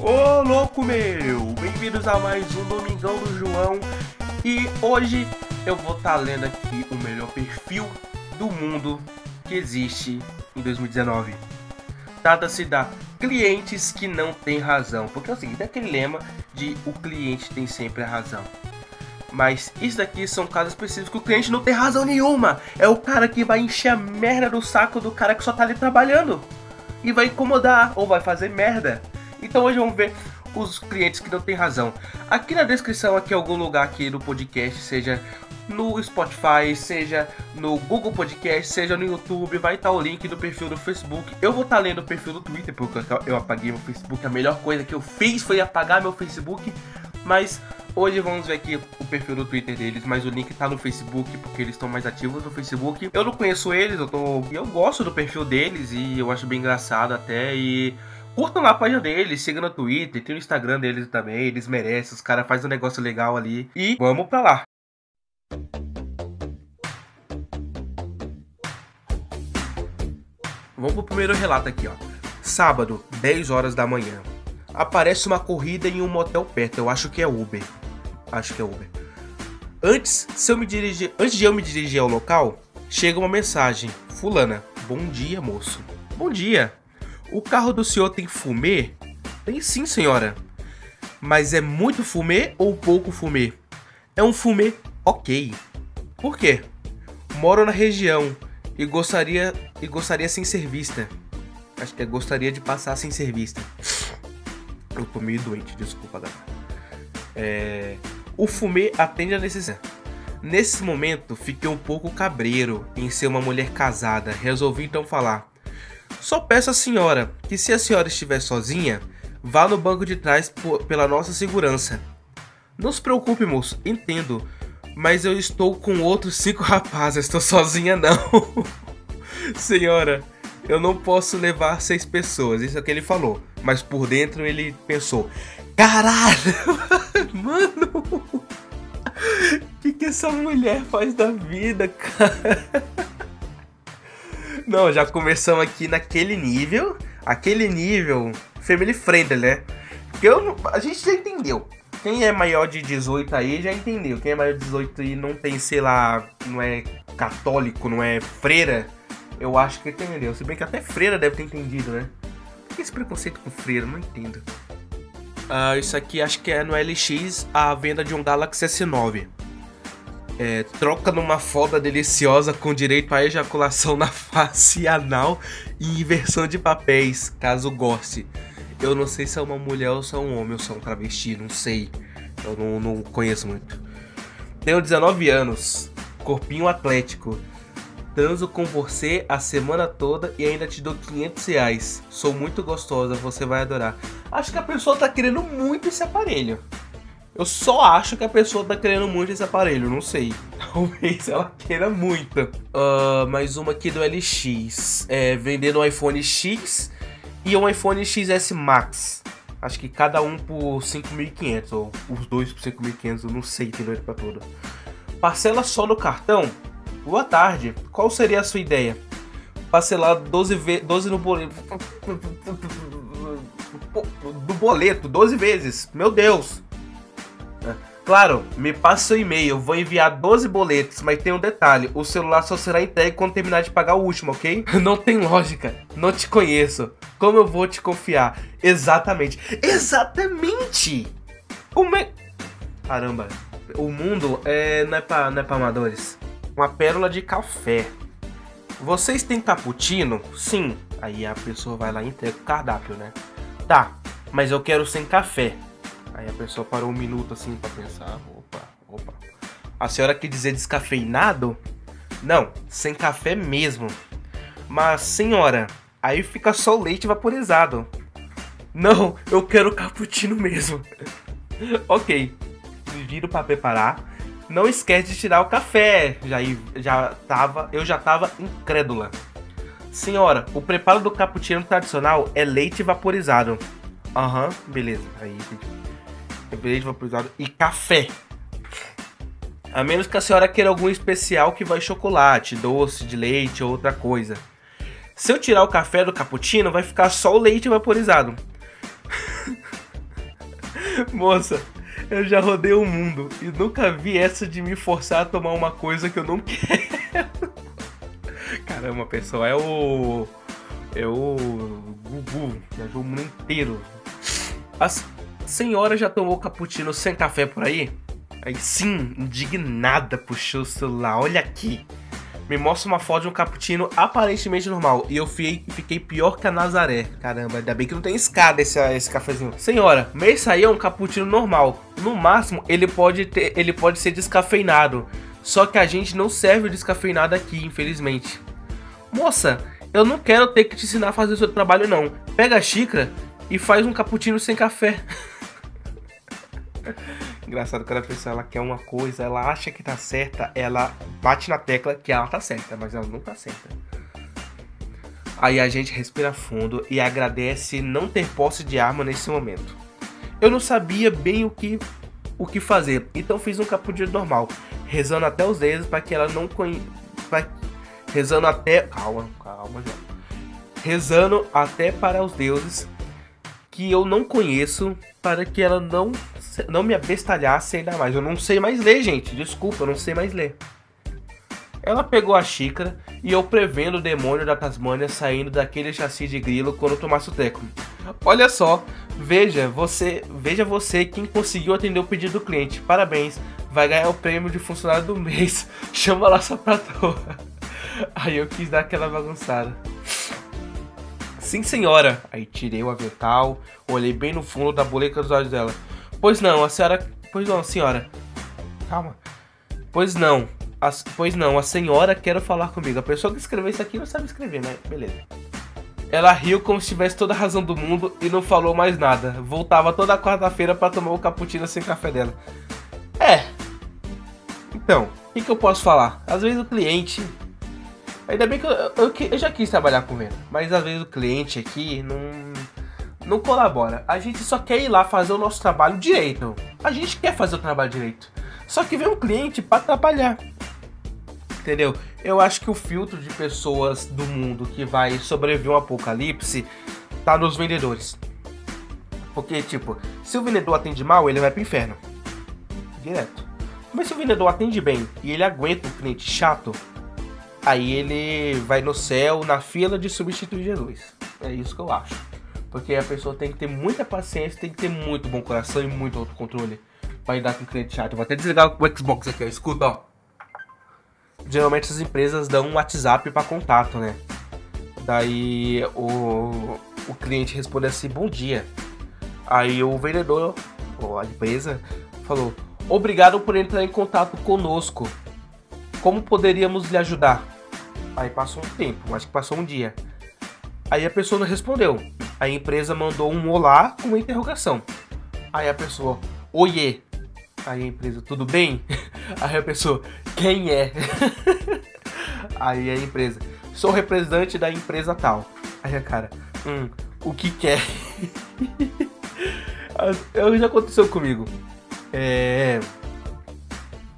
Ô louco meu! Bem-vindos a mais um Domingão do João e hoje eu vou estar tá lendo aqui o melhor perfil do mundo que existe em 2019. Trata-se da clientes que não têm razão, porque é o seguinte, é aquele lema de o cliente tem sempre a razão. Mas isso daqui são casos específicos que o cliente não tem razão nenhuma. É o cara que vai encher a merda do saco do cara que só tá ali trabalhando. E vai incomodar ou vai fazer merda. Então hoje vamos ver os clientes que não têm razão. Aqui na descrição, aqui algum lugar aqui do podcast, seja no Spotify, seja no Google Podcast, seja no YouTube, vai estar o link do perfil do Facebook. Eu vou estar lendo o perfil do Twitter, porque eu apaguei meu Facebook. A melhor coisa que eu fiz foi apagar meu Facebook. Mas hoje vamos ver aqui o perfil do Twitter deles, mas o link tá no Facebook, porque eles estão mais ativos no Facebook. Eu não conheço eles, eu tô. Eu gosto do perfil deles e eu acho bem engraçado até. E curtam lá a página deles, sigam no Twitter, tem o Instagram deles também, eles merecem, os caras fazem um negócio legal ali. E vamos pra lá. Vamos pro primeiro relato aqui, ó. Sábado, 10 horas da manhã. Aparece uma corrida em um motel perto. Eu acho que é Uber. Acho que é Uber. Antes, se eu me dirigir, antes de eu me dirigir ao local, chega uma mensagem. Fulana, bom dia, moço. Bom dia. O carro do senhor tem fumê? Tem sim, senhora. Mas é muito fumê ou pouco fumê? É um fumê ok. Por quê? Moro na região e gostaria e gostaria sem ser vista. Acho que é gostaria de passar sem ser vista. Eu tô meio doente, desculpa, galera. É... O fumê atende a necessidade. Nesse momento, fiquei um pouco cabreiro em ser uma mulher casada. Resolvi então falar: só peço à senhora que, se a senhora estiver sozinha, vá no banco de trás pela nossa segurança. Não se preocupe, moço, entendo. Mas eu estou com outros cinco rapazes, estou sozinha não. senhora, eu não posso levar seis pessoas, isso é o que ele falou. Mas por dentro ele pensou: caralho, mano, o que, que essa mulher faz da vida, cara? Não, já começamos aqui naquele nível. Aquele nível family friendly, né? Porque eu, a gente já entendeu. Quem é maior de 18 aí já entendeu. Quem é maior de 18 e não tem, sei lá, não é católico, não é freira, eu acho que entendeu. Se bem que até freira deve ter entendido, né? Por que esse preconceito com freira? Não entendo. Uh, isso aqui acho que é no LX a venda de um Galaxy S9 é, troca numa foda deliciosa com direito à ejaculação na face anal e inversão de papéis, caso goste. Eu não sei se é uma mulher ou se é um homem ou se é um travesti, não sei. Eu não, não conheço muito. Tenho 19 anos, corpinho atlético. Transo com você a semana toda e ainda te dou 500 reais. Sou muito gostosa, você vai adorar. Acho que a pessoa tá querendo muito esse aparelho. Eu só acho que a pessoa tá querendo muito esse aparelho, não sei. Talvez ela queira muito. Uh, mais uma aqui do LX. É, vendendo um iPhone X e um iPhone XS Max. Acho que cada um por 5.500, ou os dois por 5.500, eu não sei, tem doido pra. Parcela só no cartão? Boa tarde, qual seria a sua ideia? Parcelar 12, ve 12 no boleto. Do boleto, 12 vezes. Meu Deus! Claro, me passa o e-mail, vou enviar 12 boletos, mas tem um detalhe: o celular só será entregue quando terminar de pagar o último, ok? Não tem lógica, não te conheço. Como eu vou te confiar? Exatamente, exatamente! O me... Caramba, o mundo é, não, é pra, não é pra amadores. Uma pérola de café. Vocês têm cappuccino? Sim. Aí a pessoa vai lá e entrega o cardápio, né? Tá, mas eu quero sem café. Aí a pessoa parou um minuto assim para pensar. Opa, opa. A senhora quer dizer descafeinado? Não, sem café mesmo. Mas, senhora, aí fica só o leite vaporizado. Não, eu quero cappuccino mesmo. ok, me viro para preparar. Não esquece de tirar o café. Já, já tava, eu já tava incrédula. Senhora, o preparo do cappuccino tradicional é leite vaporizado. Aham, uhum, beleza. Aí, leite vaporizado e café. A menos que a senhora queira algum especial que vai chocolate, doce de leite ou outra coisa. Se eu tirar o café do cappuccino, vai ficar só o leite vaporizado. Moça, eu já rodei o mundo e nunca vi essa de me forçar a tomar uma coisa que eu não quero. Caramba, pessoal, é o. É o. Gugu, viajou o mundo inteiro. A senhora já tomou cappuccino sem café por aí? Aí sim, indignada, puxou o celular. Olha aqui. Me mostra uma foto de um cappuccino aparentemente normal. E eu fiquei, fiquei pior que a Nazaré. Caramba, ainda bem que não tem escada esse, esse cafezinho. Senhora, esse aí é um cappuccino normal. No máximo, ele pode, ter, ele pode ser descafeinado. Só que a gente não serve descafeinado aqui, infelizmente. Moça, eu não quero ter que te ensinar a fazer o seu trabalho, não. Pega a xícara e faz um cappuccino sem café. Engraçado que a pessoa ela quer uma coisa, ela acha que tá certa, ela bate na tecla que ela tá certa, mas ela não tá certa. Aí a gente respira fundo e agradece não ter posse de arma nesse momento. Eu não sabia bem o que o que fazer, então fiz um cappuccino normal, rezando até os dedos para que ela não conhe... pra... rezando até calma, calma já. Rezando até para os deuses que eu não conheço para que ela não não me abestalhasse ainda mais. Eu não sei mais ler, gente. Desculpa, eu não sei mais ler. Ela pegou a xícara e eu prevendo o demônio da Tasmânia saindo daquele chassi de grilo quando tomasse o teco. Olha só, veja você, veja você quem conseguiu atender o pedido do cliente. Parabéns, vai ganhar o prêmio de funcionário do mês. Chama lá sua patroa. Aí eu quis dar aquela bagunçada. Sim, senhora. Aí tirei o avental, olhei bem no fundo da boleca dos olhos dela. Pois não, a senhora. Pois não, senhora. Calma. Pois não. A... Pois não, a senhora quer falar comigo. A pessoa que escreveu isso aqui não sabe escrever, né? Beleza. Ela riu como se tivesse toda a razão do mundo e não falou mais nada. Voltava toda quarta-feira para tomar o cappuccino sem café dela. É. Então, o que, que, eu posso falar? Às vezes o cliente. Ainda bem que eu, eu, eu já quis trabalhar com venda, mas às vezes o cliente aqui não não colabora. A gente só quer ir lá fazer o nosso trabalho direito. A gente quer fazer o trabalho direito. Só que vem um cliente para trabalhar. Entendeu? Eu acho que o filtro de pessoas do mundo que vai sobreviver um apocalipse tá nos vendedores. Porque, tipo, se o vendedor atende mal, ele vai pro inferno. Direto. Mas se o vendedor atende bem e ele aguenta o cliente chato, aí ele vai no céu na fila de substituir Jesus. É isso que eu acho. Porque a pessoa tem que ter muita paciência, tem que ter muito bom coração e muito autocontrole para lidar com o cliente chato. vou até desligar o Xbox aqui, ó. Escuta, ó. Geralmente as empresas dão um WhatsApp para contato, né? Daí o, o cliente responde assim, bom dia. Aí o vendedor, ou a empresa, falou, obrigado por entrar em contato conosco. Como poderíamos lhe ajudar? Aí passou um tempo, acho que passou um dia. Aí a pessoa não respondeu a empresa mandou um olá com uma interrogação. Aí a pessoa, oiê. Aí a empresa, tudo bem? Aí a pessoa, quem é? Aí a empresa, sou representante da empresa tal. Aí a cara, hum, o que quer? Já aconteceu comigo. É,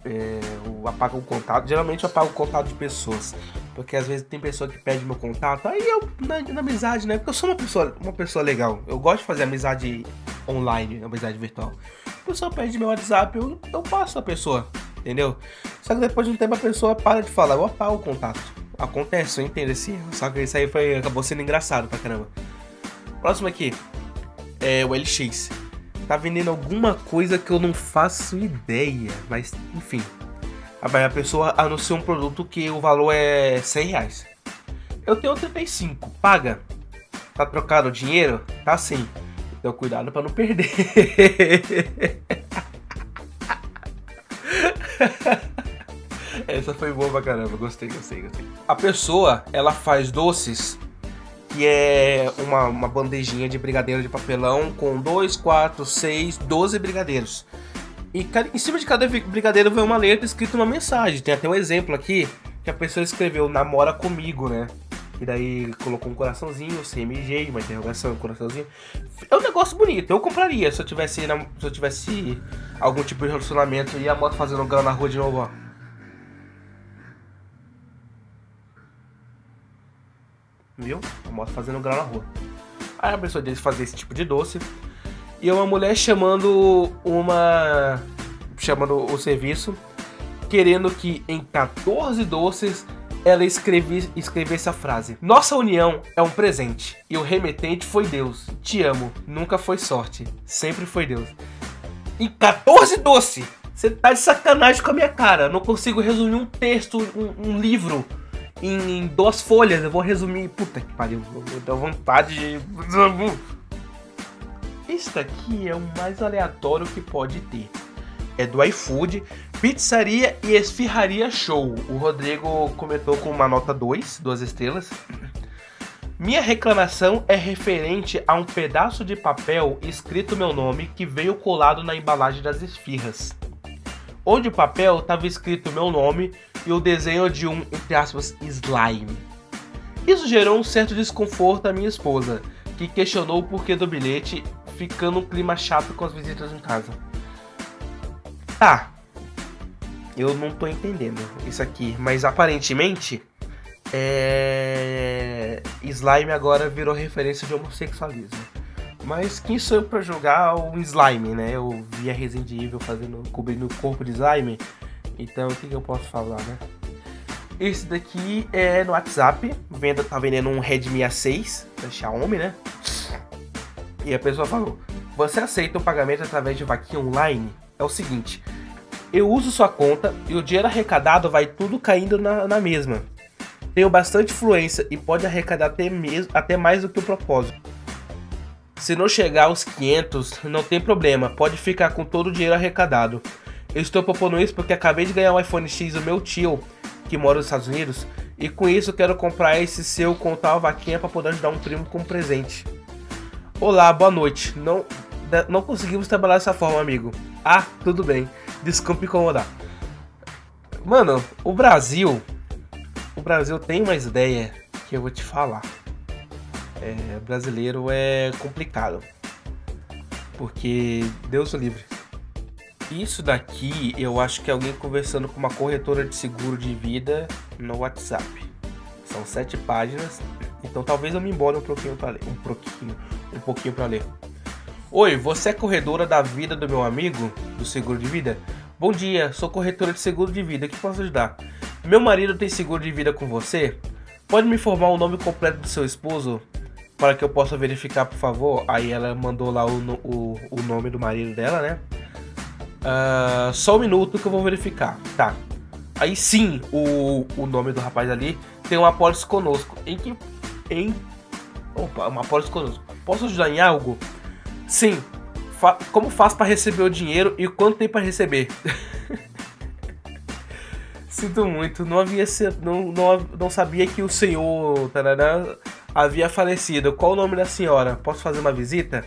é, apago o contato. Geralmente eu apago o contato de pessoas. Porque às vezes tem pessoa que pede meu contato, aí eu, na, na, amizade, né? Porque eu sou uma pessoa, uma pessoa legal. Eu gosto de fazer amizade online, amizade virtual. A pessoa pede meu WhatsApp, eu, eu passo a pessoa, entendeu? Só que depois de um tempo a pessoa para de falar, eu apago o contato. Acontece, eu entendo esse erro. Só que isso aí foi, acabou sendo engraçado pra caramba. Próximo aqui é o LX. Tá vendendo alguma coisa que eu não faço ideia, mas enfim, a pessoa anuncia um produto que o valor é 100 reais. Eu tenho 35, paga. Tá trocado o dinheiro? Tá sim. Então cuidado para não perder. Essa foi boa pra caramba, gostei, gostei, gostei. A pessoa, ela faz doces que é uma, uma bandejinha de brigadeiro de papelão com 2, 4, 6, 12 brigadeiros. E em cima de cada brigadeiro vem uma letra escrita uma mensagem. Tem até um exemplo aqui que a pessoa escreveu namora comigo, né? E daí colocou um coraçãozinho, CMG, uma interrogação, um coraçãozinho. É um negócio bonito, eu compraria se eu tivesse, se eu tivesse algum tipo de relacionamento e a moto fazendo grau na rua de novo, ó. Viu? A moto fazendo grau na rua. Aí a pessoa disse fazer esse tipo de doce E uma mulher chamando uma. chamando o serviço, querendo que em 14 doces ela escrevi, escrevesse a frase: Nossa união é um presente e o remetente foi Deus. Te amo, nunca foi sorte, sempre foi Deus. Em 14 doce! Você tá de sacanagem com a minha cara. Não consigo resumir um texto, um, um livro em, em, duas folhas. Eu vou resumir. Puta que pariu, dou vontade de. Isso aqui é o mais aleatório que pode ter. É do iFood, pizzaria e esfirraria show. O Rodrigo comentou com uma nota 2, duas estrelas. Minha reclamação é referente a um pedaço de papel escrito meu nome que veio colado na embalagem das esfirras onde o papel estava escrito meu nome e o desenho de um, entre aspas, slime. Isso gerou um certo desconforto à minha esposa, que questionou o porquê do bilhete, ficando um clima chato com as visitas em casa. Tá, eu não tô entendendo isso aqui, mas aparentemente é... slime agora virou referência de homossexualismo. Mas quem sou eu pra jogar o slime, né? Eu vi a Resident Evil fazendo, cobrindo o corpo de slime. Então o que, que eu posso falar, né? Esse daqui é no WhatsApp. Venda, tá vendendo um Redmi A6 da Xiaomi, né? E a pessoa falou: Você aceita o pagamento através de vaquinha online? É o seguinte: eu uso sua conta e o dinheiro arrecadado vai tudo caindo na, na mesma. Tenho bastante influência e pode arrecadar até, mesmo, até mais do que o propósito. Se não chegar aos 500, não tem problema, pode ficar com todo o dinheiro arrecadado. Eu estou propondo isso porque acabei de ganhar um iPhone X do meu tio, que mora nos Estados Unidos, e com isso quero comprar esse seu com tal vaquinha para poder ajudar um primo com um presente. Olá, boa noite. Não, não conseguimos trabalhar dessa forma, amigo. Ah, tudo bem. Desculpe incomodar. Mano, o Brasil. O Brasil tem uma ideia que eu vou te falar é, brasileiro é complicado. Porque Deus o livre. Isso daqui eu acho que é alguém conversando com uma corretora de seguro de vida no WhatsApp. São sete páginas, então talvez eu me embore um pouquinho para ler. Um pouquinho, um pouquinho para ler. Oi, você é corredora da vida do meu amigo do seguro de vida? Bom dia, sou corretora de seguro de vida, que posso ajudar? Meu marido tem seguro de vida com você? Pode me informar o nome completo do seu esposo? para que eu possa verificar, por favor. Aí ela mandou lá o, o, o nome do marido dela, né? Uh, só um minuto que eu vou verificar. Tá. Aí sim, o, o nome do rapaz ali tem uma apólice conosco. Em que. Em. Opa, uma apólice conosco. Posso ajudar em algo? Sim. Fa como faz para receber o dinheiro e quanto tem para receber? Sinto muito, não havia não, não, não sabia que o senhor tarará, havia falecido. Qual o nome da senhora? Posso fazer uma visita?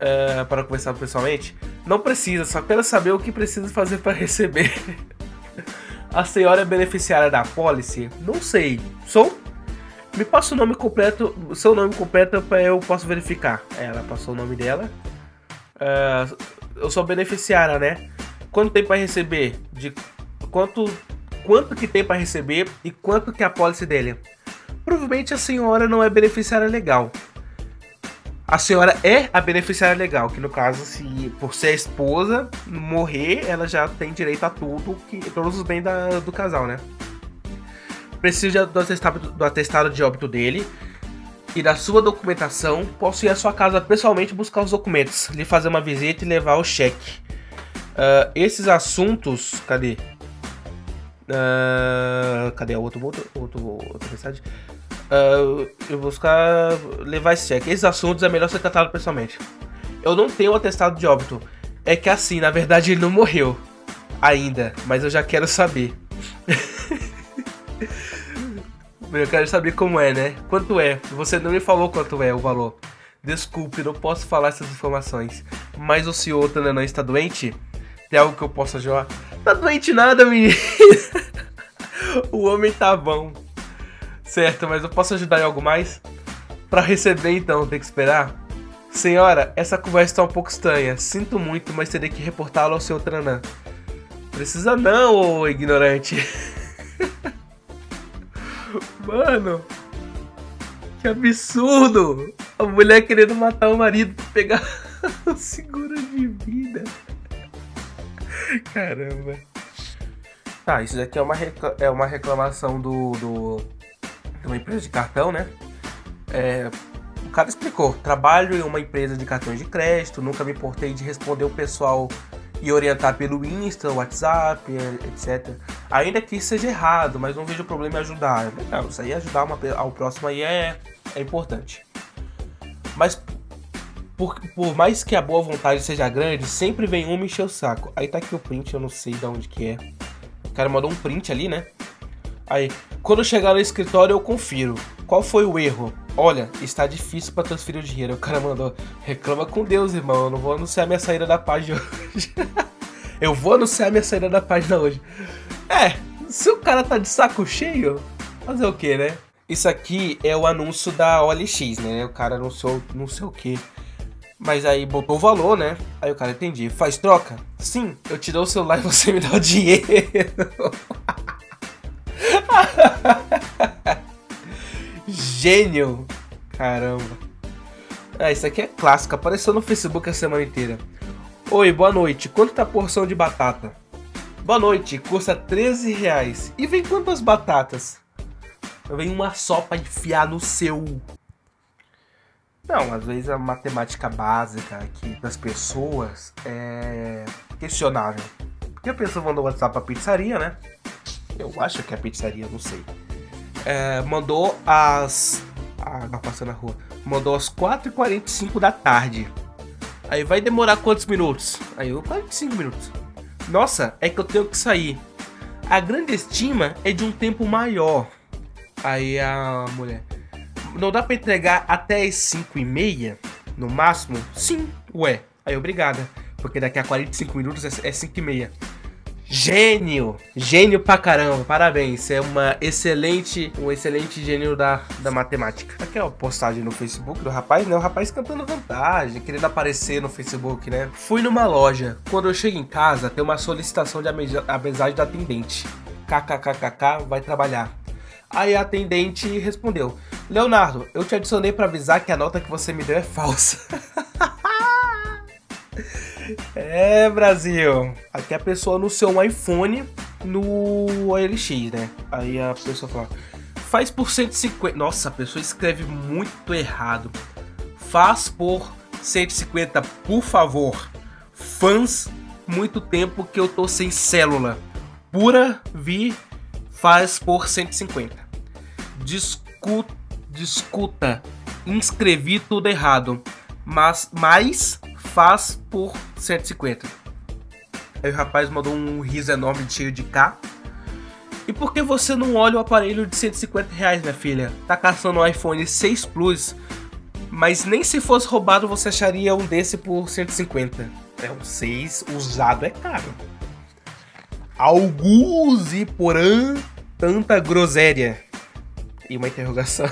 É, para conversar pessoalmente? Não precisa, só quero saber o que preciso fazer para receber. A senhora é beneficiária da policy? Não sei. Sou? Me passa o nome completo, seu nome completo para eu posso verificar. Ela passou o nome dela. Uh, eu sou beneficiária, né? Quanto tem para receber? De quanto quanto que tem para receber e quanto que é a policy dele? provavelmente a senhora não é beneficiária legal. A senhora é a beneficiária legal, que no caso, se por ser a esposa morrer, ela já tem direito a tudo, que, todos os bens da, do casal, né? Precisa do atestado, do atestado de óbito dele e da sua documentação. Posso ir à sua casa pessoalmente buscar os documentos, lhe fazer uma visita e levar o cheque. Uh, esses assuntos. Cadê? Uh, cadê a outro, outro, outra mensagem? Uh, eu vou buscar levar esse cheque. Esses assuntos é melhor ser tratado pessoalmente. Eu não tenho atestado de óbito. É que assim, na verdade ele não morreu ainda, mas eu já quero saber. eu quero saber como é, né? Quanto é? Você não me falou quanto é o valor. Desculpe, não posso falar essas informações. Mas o senhor não está doente? Tem algo que eu possa ajudar? Tá doente nada, menino. o homem tá bom. Certo, mas eu posso ajudar em algo mais? Para receber então, tem que esperar? Senhora, essa conversa tá um pouco estranha. Sinto muito, mas terei que reportá-lo ao seu Tranã. Precisa não, ô ignorante. Mano, que absurdo! A mulher querendo matar o marido pra pegar o seguro de vida. Caramba. Tá, isso daqui é uma, é uma reclamação do, do, de uma empresa de cartão, né? É, o cara explicou: trabalho em uma empresa de cartões de crédito, nunca me importei de responder o pessoal e orientar pelo Insta, WhatsApp, etc. Ainda que isso seja errado, mas não vejo problema em ajudar. Legal, isso aí ajudar uma, ao próximo aí é, é importante. Mas por, por, mais que a boa vontade seja grande, sempre vem um me encher o saco. Aí tá aqui o print, eu não sei de onde que é. O cara mandou um print ali, né? Aí, quando chegar no escritório eu confiro. Qual foi o erro? Olha, está difícil para transferir o dinheiro. O cara mandou, reclama com Deus, irmão. Eu não vou anunciar minha saída da página hoje. eu vou anunciar minha saída da página hoje. É, se o cara tá de saco cheio, fazer o que, né? Isso aqui é o anúncio da OLX, né? O cara anunciou não sei o que. Mas aí botou o valor, né? Aí o cara entendi. Faz troca? Sim, eu te dou o celular e você me dá o dinheiro. Gênio! Caramba. Ah, isso aqui é clássico. Apareceu no Facebook a semana inteira. Oi, boa noite. Quanto tá a porção de batata? Boa noite. Custa 13 reais. E vem quantas batatas? Vem uma só pra enfiar no seu. Não, às vezes a matemática básica aqui das pessoas é questionável. Porque a pessoa mandou WhatsApp pra pizzaria, né? Eu acho que é pizzaria, não sei. É, mandou às. Ah, tá passando na rua. Mandou às 4h45 da tarde. Aí vai demorar quantos minutos? Aí eu, 45 minutos. Nossa, é que eu tenho que sair. A grande estima é de um tempo maior. Aí a mulher. Não dá pra entregar até as 5 e meia? No máximo? Sim, ué. Aí obrigada. Porque daqui a 45 minutos é 5 e meia. Gênio! Gênio pra caramba, parabéns. É uma excelente, um excelente gênio da, da matemática. Aqui é a postagem no Facebook do rapaz, né? O rapaz cantando vantagem, querendo aparecer no Facebook, né? Fui numa loja. Quando eu chego em casa, tem uma solicitação de amizade da atendente. KKKKK, vai trabalhar. Aí a atendente respondeu: Leonardo, eu te adicionei para avisar que a nota que você me deu é falsa. É, Brasil. Aqui a pessoa anunciou um iPhone no OLX, né? Aí a pessoa fala, faz por 150. Nossa, a pessoa escreve muito errado. Faz por 150, por favor. Fãs, muito tempo que eu tô sem célula. Pura vi faz por 150. Discuta, discuta. Inscrevi tudo errado. Mas mais faz por 150. Aí o rapaz mandou um riso enorme cheio de K. E por que você não olha o aparelho de 150 reais, minha filha? Tá caçando um iPhone 6 Plus, mas nem se fosse roubado você acharia um desse por 150. É um 6 usado, é caro. Alguns e porã tanta groséria. E uma interrogação.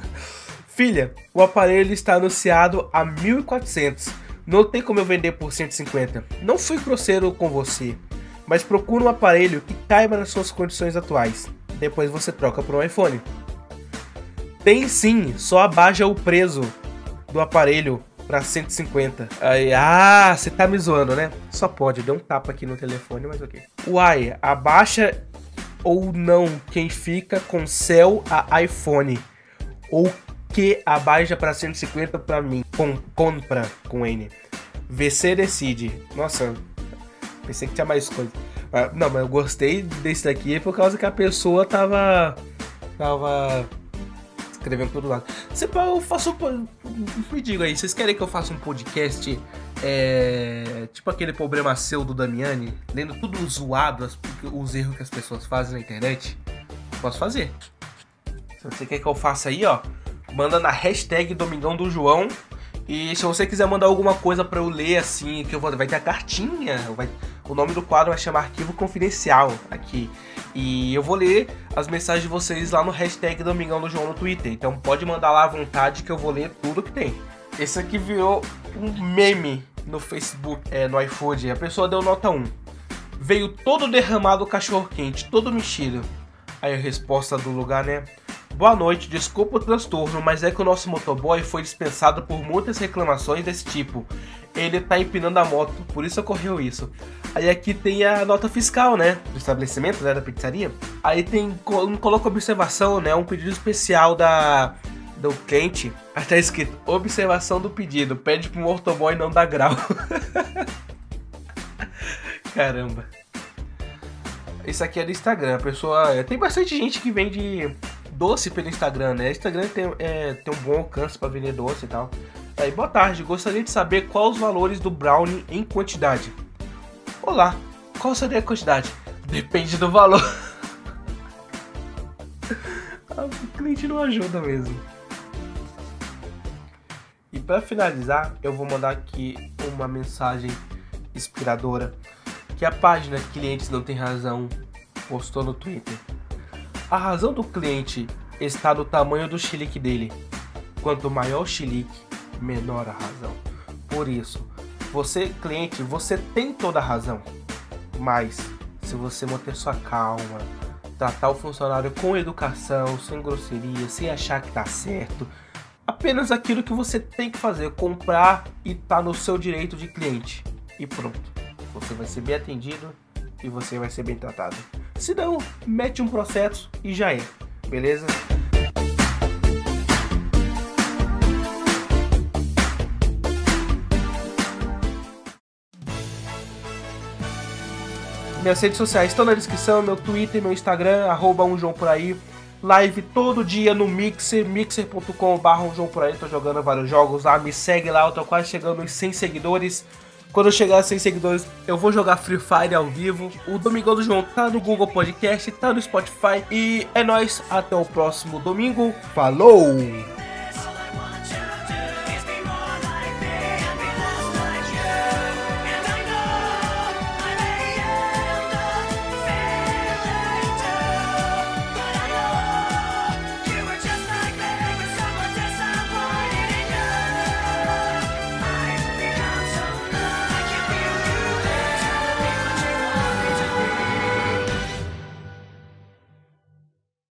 Filha, o aparelho está anunciado a 1400 não tem como eu vender por 150. Não fui grosseiro com você, mas procura um aparelho que caiba nas suas condições atuais. Depois você troca por um iPhone. Tem sim, só abaixa o preço do aparelho para 150. Aí, ah, você tá me zoando, né? Só pode, deu um tapa aqui no telefone, mas ok. Uai, abaixa ou não quem fica com céu a iPhone. Ou que abaixa para 150 para mim. Com, compra com N. VC decide. Nossa, pensei que tinha mais coisa. Ah, não, mas eu gostei desse daqui por causa que a pessoa tava. tava. escrevendo todo lado. Se eu faço. Me diga aí, vocês querem que eu faça um podcast? É, tipo aquele problema seu do Damiani, lendo tudo zoado, os erros que as pessoas fazem na internet? Posso fazer. Se você quer que eu faça aí, ó, manda na hashtag Domingão do João e se você quiser mandar alguma coisa para eu ler assim, que eu vou, vai ter a cartinha, vai, o nome do quadro vai chamar Arquivo Confidencial aqui. E eu vou ler as mensagens de vocês lá no hashtag Domingão do João no Twitter. Então pode mandar lá à vontade que eu vou ler tudo que tem. Esse aqui virou um meme no Facebook, é, no iFood. A pessoa deu nota 1. Veio todo derramado o cachorro quente, todo mexido. Aí a resposta do lugar, né? Boa noite, desculpa o transtorno, mas é que o nosso motoboy foi dispensado por muitas reclamações desse tipo. Ele tá empinando a moto, por isso ocorreu isso. Aí aqui tem a nota fiscal, né? Do estabelecimento, né? Da pizzaria. Aí tem, coloca observação, né? Um pedido especial da do cliente. Aí tá escrito, observação do pedido, pede pro motoboy não dar grau. Caramba. Isso aqui é do Instagram, a pessoa. É, tem bastante gente que vende doce pelo Instagram, né? O Instagram tem, é, tem um bom alcance para vender doce e tal. Aí, boa tarde, gostaria de saber quais os valores do brownie em quantidade. Olá, qual seria a quantidade? Depende do valor. Ah, o cliente não ajuda mesmo. E para finalizar, eu vou mandar aqui uma mensagem inspiradora que a página Clientes Não Tem Razão postou no Twitter. A razão do cliente está no tamanho do chilique dele. Quanto maior o chilique, menor a razão. Por isso, você, cliente, você tem toda a razão. Mas, se você manter sua calma, tratar o funcionário com educação, sem grosseria, sem achar que tá certo, apenas aquilo que você tem que fazer, comprar e tá no seu direito de cliente. E pronto. Você vai ser bem atendido e você vai ser bem tratado. Se não, mete um processo e já é, beleza? Minhas redes sociais estão na descrição, meu Twitter, meu Instagram, arroba um João por aí. Live todo dia no Mixer, mixer.com.br um João por aí, tô jogando vários jogos lá, me segue lá, eu tô quase chegando nos 100 seguidores. Quando eu chegar a 100 seguidores, eu vou jogar Free Fire ao vivo. O Domingão do João tá no Google Podcast, tá no Spotify. E é nóis, até o próximo domingo. Falou!